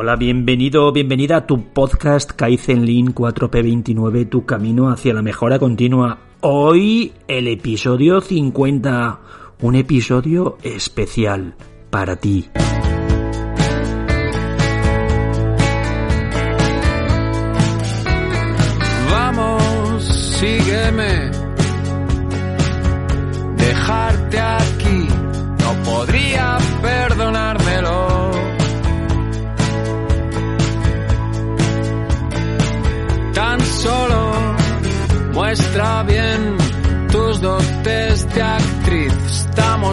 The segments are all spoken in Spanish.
Hola, bienvenido, bienvenida a tu podcast Kaizen Lean 4P29, tu camino hacia la mejora continua. Hoy el episodio 50, un episodio especial para ti.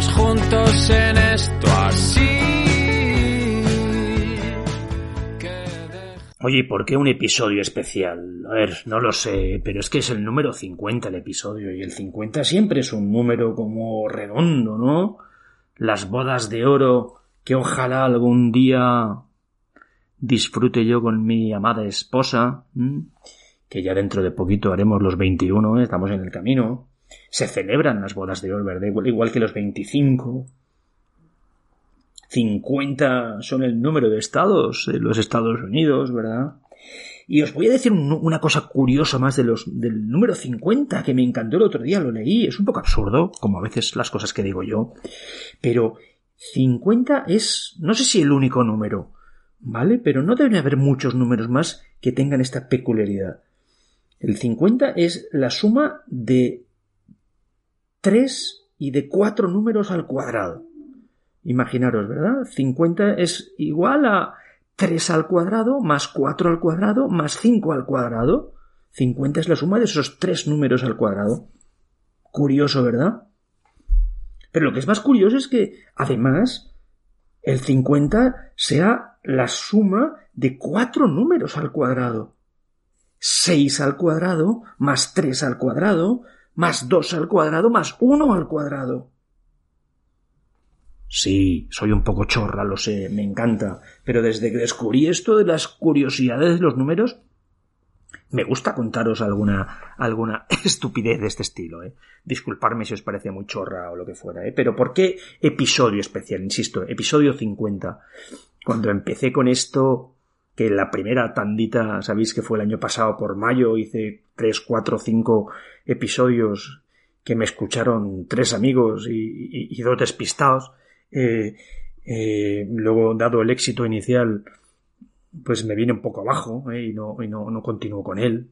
Juntos en esto así. Oye, ¿y ¿por qué un episodio especial? A ver, no lo sé, pero es que es el número 50 el episodio, y el 50 siempre es un número como redondo, ¿no? Las bodas de oro que ojalá algún día disfrute yo con mi amada esposa, que ya dentro de poquito haremos los 21, ¿eh? estamos en el camino. Se celebran las bodas de ¿verdad? Igual, igual que los 25. 50 son el número de estados de los Estados Unidos, ¿verdad? Y os voy a decir un- una cosa curiosa más de los, del número 50 que me encantó el otro día, lo leí. Es un poco absurdo, como a veces las cosas que digo yo, pero 50 es, no sé si el único número, ¿vale? Pero no deben haber muchos números más que tengan esta peculiaridad. El 50 es la suma de 3 y de 4 números al cuadrado. Imaginaros, ¿verdad? 50 es igual a 3 al cuadrado más 4 al cuadrado más 5 al cuadrado. 50 es la suma de esos tres números al cuadrado. Curioso, ¿verdad? Pero lo que es más curioso es que, además, el 50 sea la suma de cuatro números al cuadrado. 6 al cuadrado más 3 al cuadrado más 2 al cuadrado más 1 al cuadrado. Sí, soy un poco chorra, lo sé, me encanta, pero desde que descubrí esto de las curiosidades de los números, me gusta contaros alguna, alguna estupidez de este estilo, ¿eh? Disculparme si os parece muy chorra o lo que fuera, ¿eh? Pero ¿por qué episodio especial? Insisto, episodio 50. Cuando empecé con esto, que la primera tandita, sabéis que fue el año pasado por mayo, hice 3, 4, 5 episodios que me escucharon tres amigos y, dos despistados. Eh, eh, luego, dado el éxito inicial, pues me viene un poco abajo ¿eh? y no, y no, no continúo con él.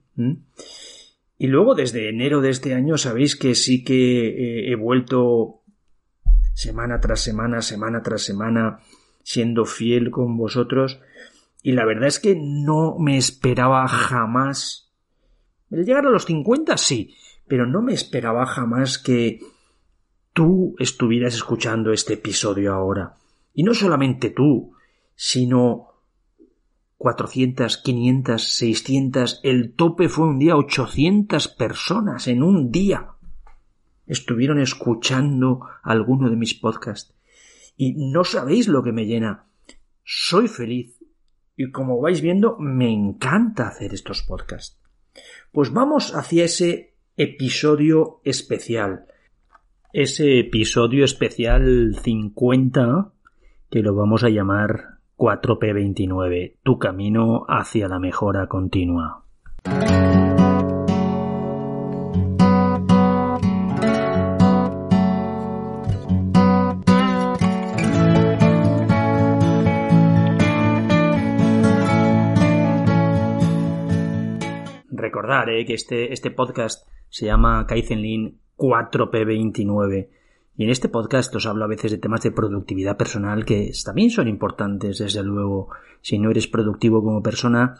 Y luego, desde enero de este año, sabéis que sí que he vuelto semana tras semana, semana tras semana, siendo fiel con vosotros. Y la verdad es que no me esperaba jamás. El llegar a los 50, sí, pero no me esperaba jamás que tú estuvieras escuchando este episodio ahora. Y no solamente tú, sino 400, 500, 600, el tope fue un día 800 personas en un día. Estuvieron escuchando alguno de mis podcasts. Y no sabéis lo que me llena. Soy feliz. Y como vais viendo, me encanta hacer estos podcasts. Pues vamos hacia ese episodio especial. Ese episodio especial 50 que lo vamos a llamar 4P29, tu camino hacia la mejora continua. Eh, que este, este podcast se llama Kaizen Lean 4P29 y en este podcast os hablo a veces de temas de productividad personal que también son importantes, desde luego. Si no eres productivo como persona,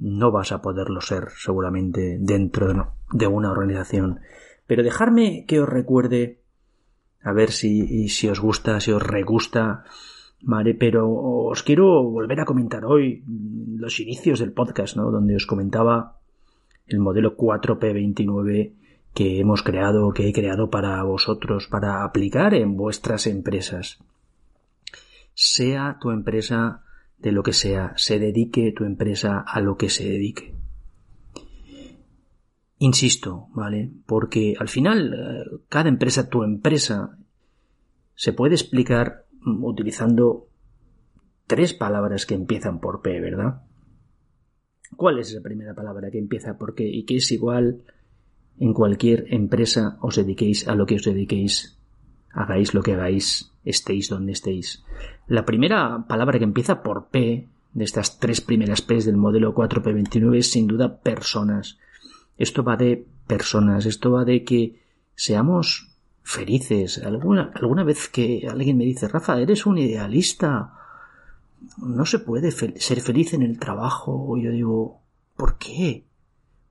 no vas a poderlo ser seguramente dentro de una organización. Pero dejarme que os recuerde, a ver si, si os gusta, si os regusta, vale, pero os quiero volver a comentar hoy los inicios del podcast, ¿no? Donde os comentaba el modelo 4P29 que hemos creado, que he creado para vosotros, para aplicar en vuestras empresas. Sea tu empresa de lo que sea, se dedique tu empresa a lo que se dedique. Insisto, ¿vale? Porque al final eh, cada empresa, tu empresa, se puede explicar utilizando tres palabras que empiezan por P, ¿verdad? ¿Cuál es esa primera palabra que empieza por qué y que es igual en cualquier empresa os dediquéis a lo que os dediquéis, hagáis lo que hagáis, estéis donde estéis? La primera palabra que empieza por P de estas tres primeras P's del modelo 4P29 es sin duda personas. Esto va de personas, esto va de que seamos felices. Alguna, alguna vez que alguien me dice, Rafa, eres un idealista, no se puede ser feliz en el trabajo. Yo digo, ¿por qué?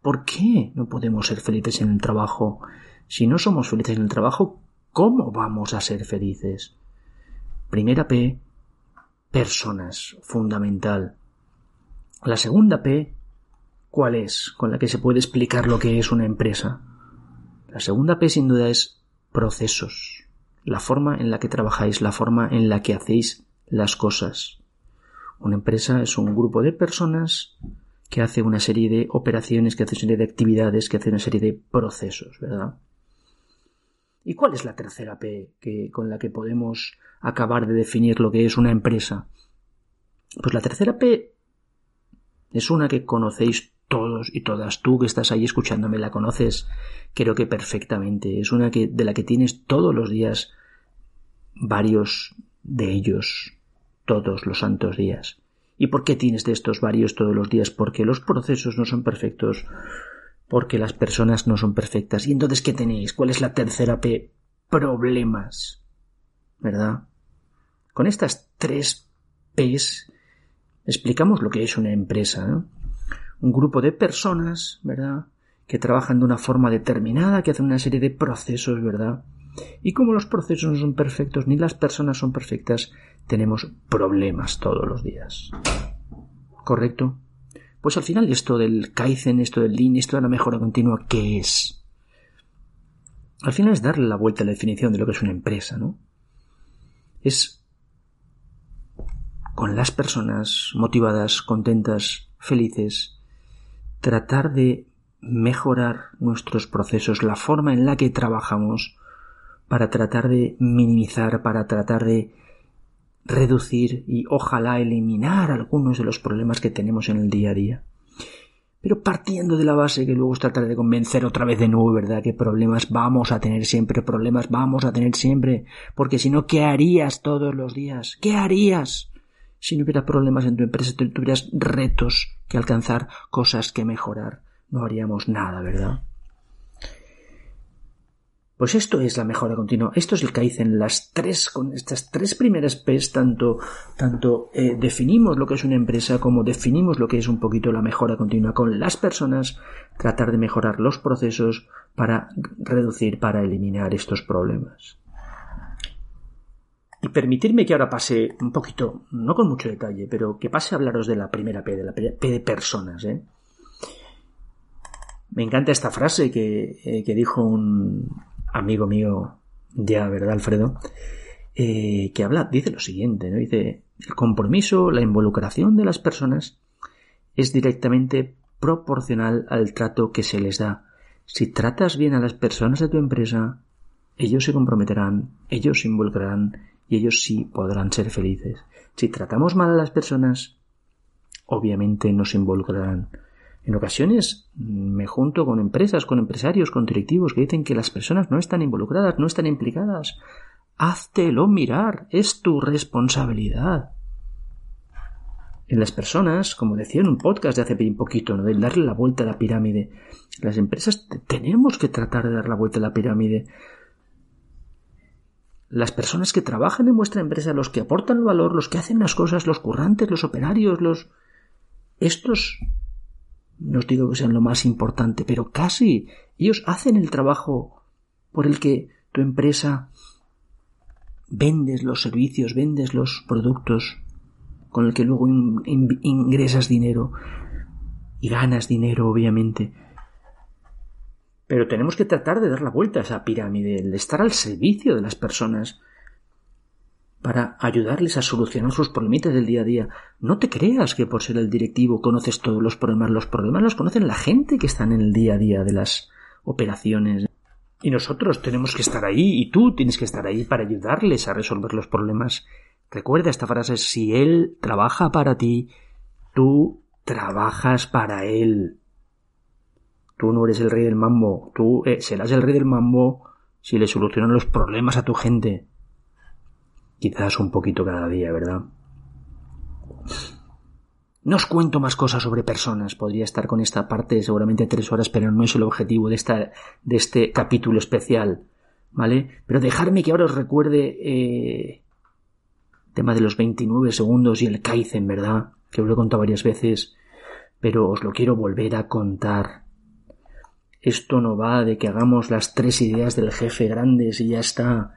¿Por qué no podemos ser felices en el trabajo? Si no somos felices en el trabajo, ¿cómo vamos a ser felices? Primera P, personas, fundamental. La segunda P, ¿cuál es? Con la que se puede explicar lo que es una empresa. La segunda P sin duda es procesos, la forma en la que trabajáis, la forma en la que hacéis las cosas. Una empresa es un grupo de personas que hace una serie de operaciones, que hace una serie de actividades, que hace una serie de procesos, ¿verdad? ¿Y cuál es la tercera P con la que podemos acabar de definir lo que es una empresa? Pues la tercera P es una que conocéis todos y todas. Tú que estás ahí escuchándome la conoces, creo que perfectamente. Es una que, de la que tienes todos los días varios de ellos todos los santos días. ¿Y por qué tienes de estos varios todos los días? Porque los procesos no son perfectos, porque las personas no son perfectas. ¿Y entonces qué tenéis? ¿Cuál es la tercera P? Problemas. ¿Verdad? Con estas tres P's explicamos lo que es una empresa. Un grupo de personas, ¿verdad? Que trabajan de una forma determinada, que hacen una serie de procesos, ¿verdad? Y como los procesos no son perfectos ni las personas son perfectas, tenemos problemas todos los días. ¿Correcto? Pues al final esto del Kaizen, esto del Lean, esto de la mejora continua, ¿qué es? Al final es darle la vuelta a la definición de lo que es una empresa, ¿no? Es con las personas motivadas, contentas, felices, tratar de mejorar nuestros procesos, la forma en la que trabajamos, para tratar de minimizar, para tratar de reducir y ojalá eliminar algunos de los problemas que tenemos en el día a día. Pero partiendo de la base que luego es tratar de convencer otra vez de nuevo, ¿verdad? Que problemas vamos a tener siempre, problemas vamos a tener siempre, porque si no, ¿qué harías todos los días? ¿Qué harías? Si no hubiera problemas en tu empresa, tuvieras retos que alcanzar, cosas que mejorar, no haríamos nada, ¿verdad? Pues esto es la mejora continua. Esto es el que dicen las tres, con estas tres primeras P's, tanto, tanto eh, definimos lo que es una empresa como definimos lo que es un poquito la mejora continua con las personas, tratar de mejorar los procesos para reducir, para eliminar estos problemas. Y permitirme que ahora pase un poquito, no con mucho detalle, pero que pase a hablaros de la primera P, de la P de personas, ¿eh? Me encanta esta frase que, eh, que dijo un, amigo mío ya, ¿verdad, Alfredo? Eh, que habla, dice lo siguiente, ¿no? Dice, el compromiso, la involucración de las personas es directamente proporcional al trato que se les da. Si tratas bien a las personas de tu empresa, ellos se comprometerán, ellos se involucrarán y ellos sí podrán ser felices. Si tratamos mal a las personas, obviamente no se involucrarán. En ocasiones me junto con empresas, con empresarios, con directivos que dicen que las personas no están involucradas, no están implicadas. Háztelo mirar, es tu responsabilidad. En las personas, como decía en un podcast de hace un poquito, ¿no? del darle la vuelta a la pirámide, las empresas tenemos que tratar de dar la vuelta a la pirámide. Las personas que trabajan en vuestra empresa, los que aportan valor, los que hacen las cosas, los currantes, los operarios, los... Estos no os digo que sean lo más importante, pero casi ellos hacen el trabajo por el que tu empresa vendes los servicios, vendes los productos con el que luego ingresas dinero y ganas dinero, obviamente. Pero tenemos que tratar de dar la vuelta a esa pirámide, de estar al servicio de las personas para ayudarles a solucionar sus problemitas del día a día. No te creas que por ser el directivo conoces todos los problemas. Los problemas los conocen la gente que están en el día a día de las operaciones. Y nosotros tenemos que estar ahí y tú tienes que estar ahí para ayudarles a resolver los problemas. Recuerda esta frase, si él trabaja para ti, tú trabajas para él. Tú no eres el rey del mambo, tú eh, serás el rey del mambo si le solucionan los problemas a tu gente. Quizás un poquito cada día, ¿verdad? No os cuento más cosas sobre personas. Podría estar con esta parte seguramente tres horas, pero no es el objetivo de, esta, de este capítulo especial. ¿Vale? Pero dejarme que ahora os recuerde eh, tema de los 29 segundos y el Kaizen, ¿verdad? Que os lo he contado varias veces, pero os lo quiero volver a contar. Esto no va de que hagamos las tres ideas del jefe grandes y ya está.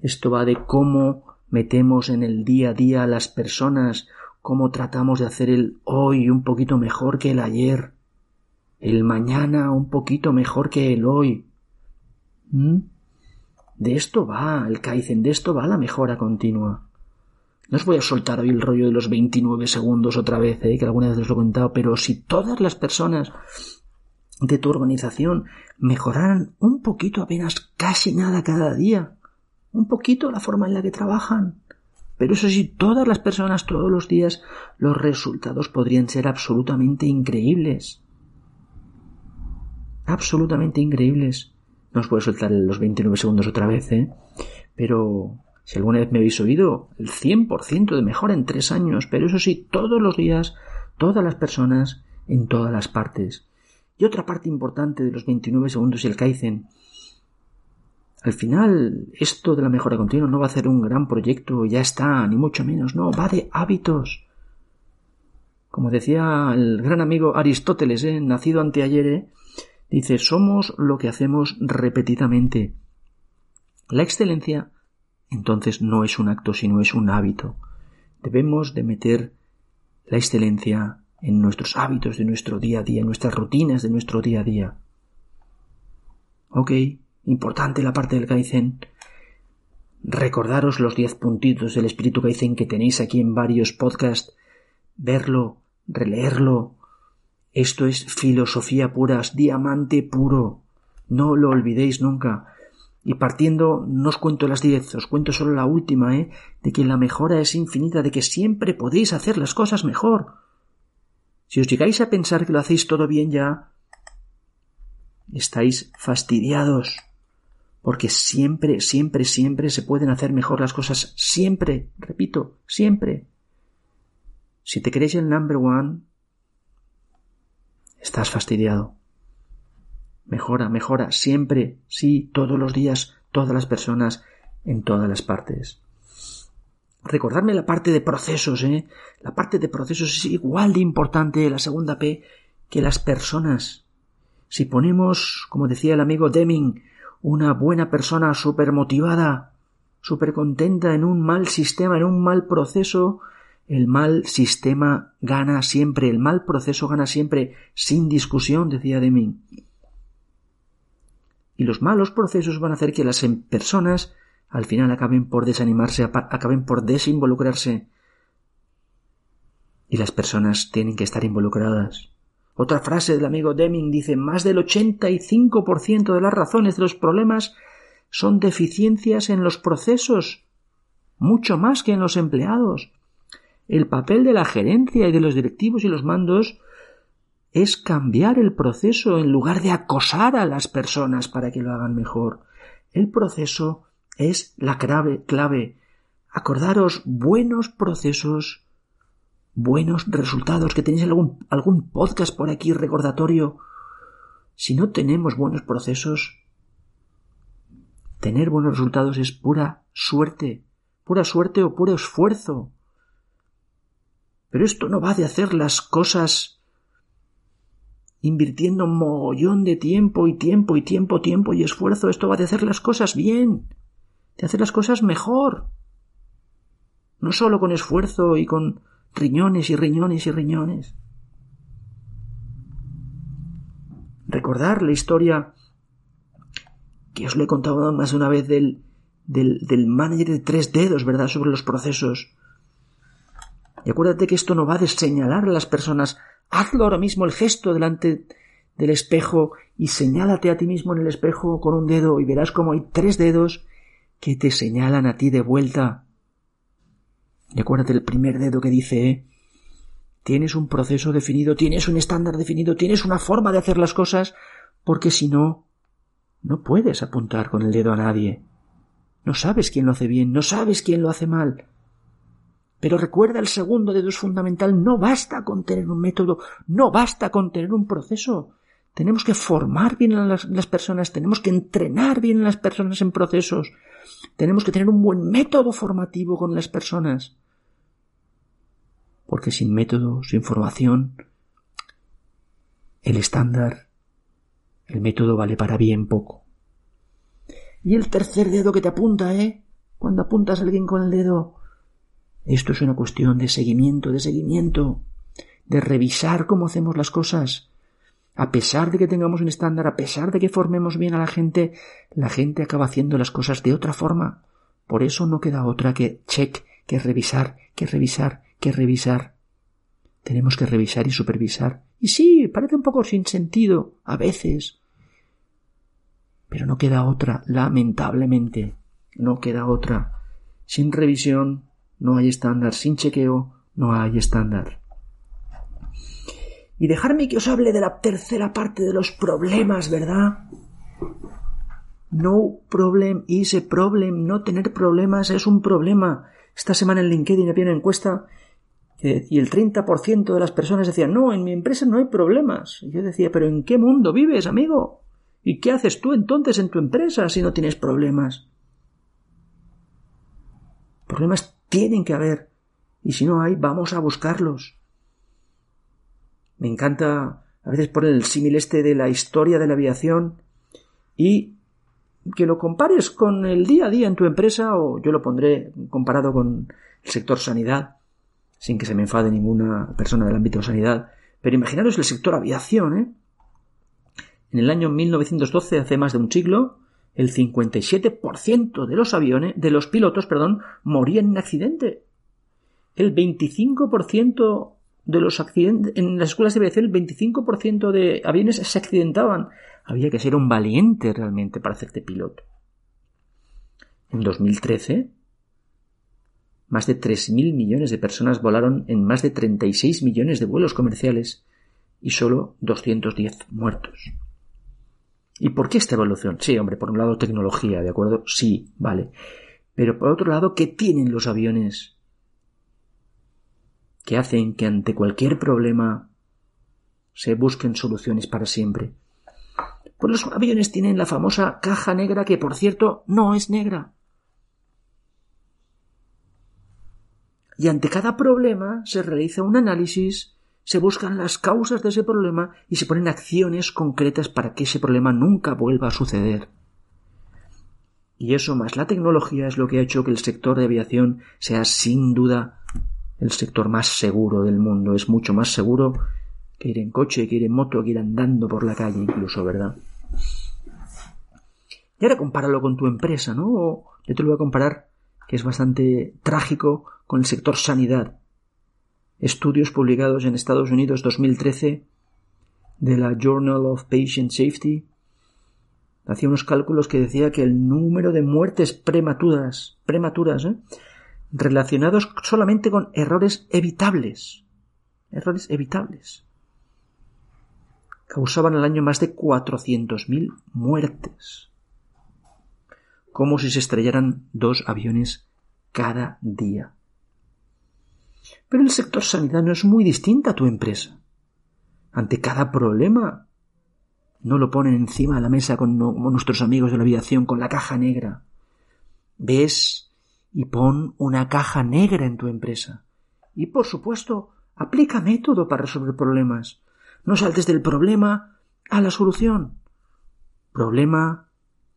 Esto va de cómo metemos en el día a día a las personas cómo tratamos de hacer el hoy un poquito mejor que el ayer, el mañana un poquito mejor que el hoy. ¿Mm? De esto va el Kaizen, de esto va la mejora continua. No os voy a soltar hoy el rollo de los 29 segundos otra vez, ¿eh? que alguna vez os lo he contado, pero si todas las personas de tu organización mejoraran un poquito apenas casi nada cada día, un poquito la forma en la que trabajan, pero eso sí, todas las personas todos los días, los resultados podrían ser absolutamente increíbles. Absolutamente increíbles. No os puedo soltar los 29 segundos otra vez, ¿eh? Pero si alguna vez me habéis oído, el 100% de mejora en tres años, pero eso sí, todos los días, todas las personas, en todas las partes. Y otra parte importante de los 29 segundos y el Kaizen al final, esto de la mejora continua no va a ser un gran proyecto, ya está, ni mucho menos, no, va de hábitos. Como decía el gran amigo Aristóteles, ¿eh? nacido anteayer, ¿eh? dice, somos lo que hacemos repetidamente. La excelencia, entonces, no es un acto, sino es un hábito. Debemos de meter la excelencia en nuestros hábitos de nuestro día a día, en nuestras rutinas de nuestro día a día. Ok, Importante la parte del Kaizen. Recordaros los diez puntitos del espíritu Kaizen que tenéis aquí en varios podcasts. Verlo, releerlo. Esto es filosofía pura, es diamante puro. No lo olvidéis nunca. Y partiendo, no os cuento las diez, os cuento solo la última, ¿eh? De que la mejora es infinita, de que siempre podéis hacer las cosas mejor. Si os llegáis a pensar que lo hacéis todo bien ya, estáis fastidiados porque siempre, siempre, siempre se pueden hacer mejor las cosas, siempre, repito, siempre. Si te crees el number one, estás fastidiado. Mejora, mejora, siempre, sí, todos los días, todas las personas, en todas las partes. Recordarme la parte de procesos, ¿eh? La parte de procesos es igual de importante, la segunda P, que las personas. Si ponemos, como decía el amigo Deming, una buena persona súper motivada, súper contenta en un mal sistema, en un mal proceso, el mal sistema gana siempre, el mal proceso gana siempre, sin discusión, decía Deming. Y los malos procesos van a hacer que las em, personas al final acaben por desanimarse, acaben por desinvolucrarse. Y las personas tienen que estar involucradas. Otra frase del amigo Deming dice más del 85% de las razones de los problemas son deficiencias en los procesos, mucho más que en los empleados. El papel de la gerencia y de los directivos y los mandos es cambiar el proceso en lugar de acosar a las personas para que lo hagan mejor. El proceso es la clave. Acordaros buenos procesos buenos resultados, que tenéis algún, algún podcast por aquí recordatorio. Si no tenemos buenos procesos, tener buenos resultados es pura suerte, pura suerte o puro esfuerzo. Pero esto no va de hacer las cosas invirtiendo un mogollón de tiempo y tiempo y tiempo, tiempo y esfuerzo. Esto va de hacer las cosas bien, de hacer las cosas mejor. No solo con esfuerzo y con riñones y riñones y riñones. Recordar la historia que os lo he contado más de una vez del, del, del manager de tres dedos, ¿verdad?, sobre los procesos. Y acuérdate que esto no va de señalar a las personas. Hazlo ahora mismo el gesto delante del espejo y señálate a ti mismo en el espejo con un dedo y verás como hay tres dedos que te señalan a ti de vuelta. Y acuérdate el primer dedo que dice, tienes un proceso definido, tienes un estándar definido, tienes una forma de hacer las cosas, porque si no, no puedes apuntar con el dedo a nadie. No sabes quién lo hace bien, no sabes quién lo hace mal. Pero recuerda el segundo dedo es fundamental. No basta con tener un método, no basta con tener un proceso. Tenemos que formar bien a las, las, personas, tenemos que entrenar bien a las personas en procesos, tenemos que tener un buen método formativo con las personas. Porque sin método, sin formación, el estándar, el método vale para bien poco. Y el tercer dedo que te apunta, ¿eh? Cuando apuntas a alguien con el dedo. Esto es una cuestión de seguimiento, de seguimiento, de revisar cómo hacemos las cosas. A pesar de que tengamos un estándar, a pesar de que formemos bien a la gente, la gente acaba haciendo las cosas de otra forma. Por eso no queda otra que check, que revisar, que revisar, que revisar. Tenemos que revisar y supervisar. Y sí, parece un poco sin sentido, a veces, pero no queda otra, lamentablemente, no queda otra. Sin revisión no hay estándar, sin chequeo no hay estándar. Y dejarme que os hable de la tercera parte de los problemas, ¿verdad? No problem is problem. No tener problemas es un problema. Esta semana en LinkedIn había una encuesta y el 30% de las personas decían, no, en mi empresa no hay problemas. Y yo decía, pero ¿en qué mundo vives, amigo? ¿Y qué haces tú entonces en tu empresa si no tienes problemas? Problemas tienen que haber. Y si no hay, vamos a buscarlos. Me encanta a veces poner el símil este de la historia de la aviación y que lo compares con el día a día en tu empresa o yo lo pondré comparado con el sector sanidad, sin que se me enfade ninguna persona del ámbito de sanidad. Pero imaginaros el sector aviación, ¿eh? En el año 1912, hace más de un siglo, el 57% de los aviones, de los pilotos, perdón, morían en accidente. El 25% de los accidentes, en las escuelas de aviación, el 25% de aviones se accidentaban. Había que ser un valiente realmente para hacerte piloto. En 2013, más de 3.000 millones de personas volaron en más de 36 millones de vuelos comerciales y solo 210 muertos. ¿Y por qué esta evolución? Sí, hombre, por un lado tecnología, ¿de acuerdo? Sí, vale. Pero por otro lado, ¿qué tienen los aviones? Que hacen que ante cualquier problema se busquen soluciones para siempre. Pues los aviones tienen la famosa caja negra que, por cierto, no es negra. Y ante cada problema se realiza un análisis se buscan las causas de ese problema y se ponen acciones concretas para que ese problema nunca vuelva a suceder. Y eso más la tecnología es lo que ha hecho que el sector de aviación sea sin duda el sector más seguro del mundo. Es mucho más seguro que ir en coche, que ir en moto, que ir andando por la calle incluso, ¿verdad? Y ahora compáralo con tu empresa, ¿no? yo te lo voy a comparar, que es bastante trágico, con el sector sanidad estudios publicados en Estados Unidos 2013 de la Journal of Patient Safety hacía unos cálculos que decía que el número de muertes prematuras, prematuras, ¿eh? Relacionados solamente con errores evitables, errores evitables, causaban al año más de 400.000 muertes, como si se estrellaran dos aviones cada día. Pero el sector sanidad no es muy distinto a tu empresa. Ante cada problema, no lo ponen encima de la mesa con nuestros amigos de la aviación con la caja negra. Ves y pon una caja negra en tu empresa. Y por supuesto, aplica método para resolver problemas. No saltes del problema a la solución. Problema,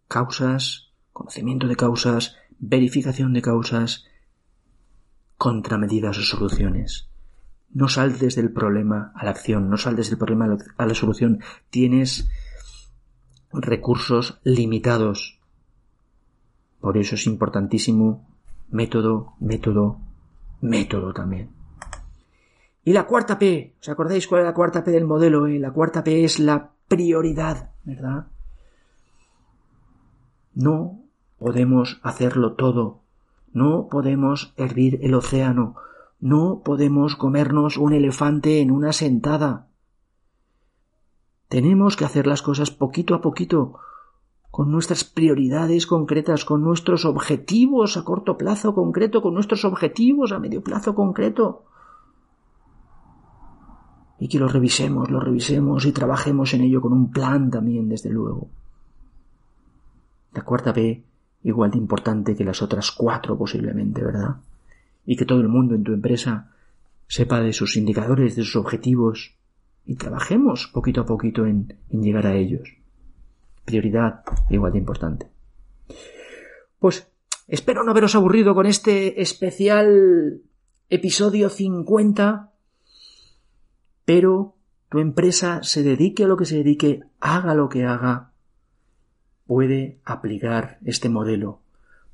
causas, conocimiento de causas, verificación de causas, contramedidas o soluciones. No saltes del problema a la acción, no saltes del problema a la solución. Tienes recursos limitados. Por eso es importantísimo método, método, método también. Y la cuarta P, ¿os acordáis cuál es la cuarta P del modelo? Eh? La cuarta P es la prioridad, ¿verdad? No podemos hacerlo todo. No podemos hervir el océano. No podemos comernos un elefante en una sentada. Tenemos que hacer las cosas poquito a poquito, con nuestras prioridades concretas, con nuestros objetivos a corto plazo concreto, con nuestros objetivos a medio plazo concreto. Y que los revisemos, los revisemos y trabajemos en ello con un plan también, desde luego. La cuarta B, igual de importante que las otras cuatro posiblemente, ¿verdad? Y que todo el mundo en tu empresa sepa de sus indicadores, de sus objetivos, y trabajemos poquito a poquito en, llegar a ellos. Prioridad igual de importante. Pues espero no haberos aburrido con este especial episodio 50, pero tu empresa se dedique a lo que se dedique, haga lo que haga, puede aplicar este modelo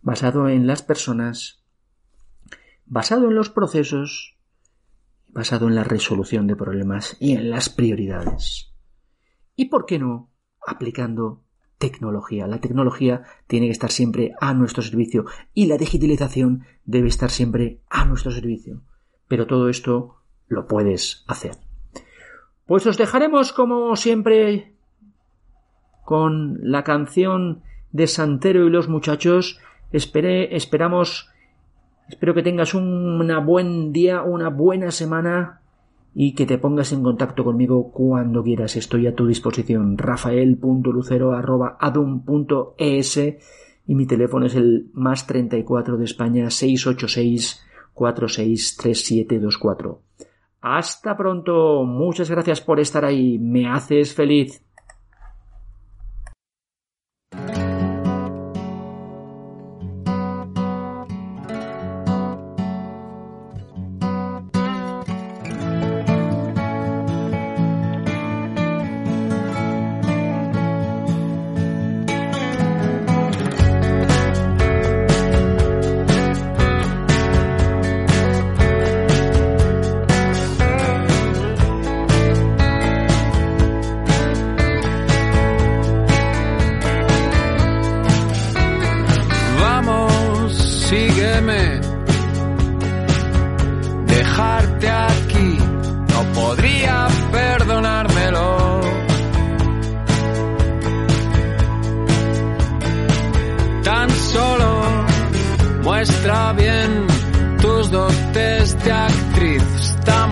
basado en las personas, basado en los procesos basado en la resolución de problemas y en las prioridades. ¿Y por qué no? Aplicando tecnología. La tecnología tiene que estar siempre a nuestro servicio y la digitalización debe estar siempre a nuestro servicio. Pero todo esto lo puedes hacer. Pues os dejaremos como siempre con la canción de Santero y los muchachos. Esperé, esperamos Espero que tengas un buen día, una buena semana y que te pongas en contacto conmigo cuando quieras. Estoy a tu disposición. rafael.lucero.adum.es y mi teléfono es el más 34 de España 686 463724. Hasta pronto. Muchas gracias por estar ahí. Me haces feliz.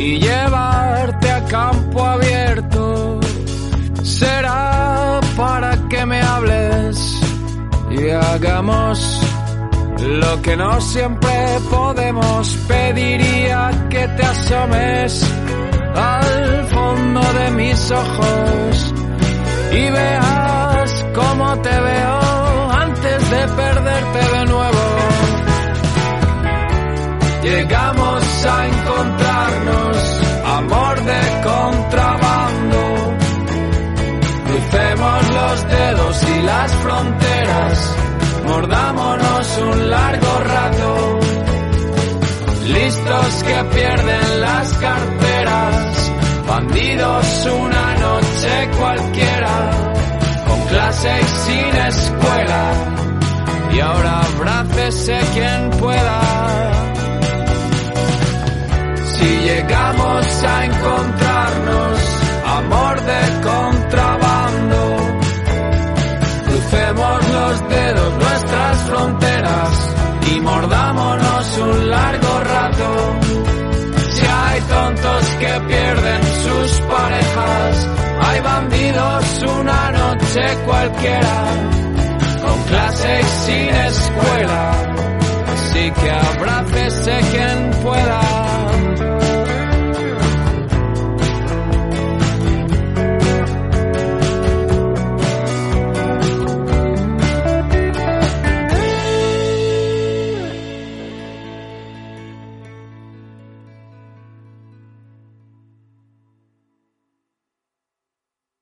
y llevarte a campo abierto. Será para que me hables y hagamos Lo que no siempre podemos pediría que te asomes al fondo de mis ojos y veas cómo te veo antes de perderte de nuevo. Llegamos a encontrarnos, las fronteras, mordámonos un largo rato. Listos que pierden las carteras, bandidos una noche cualquiera, con clase y sin escuela. Y ahora abrácese quien pueda. Si llegamos a encontrarnos, amor de y mordámonos un largo rato. Si hay tontos que pierden sus parejas, hay bandidos una noche cualquiera, con clase y sin escuela. Así que abrácese quien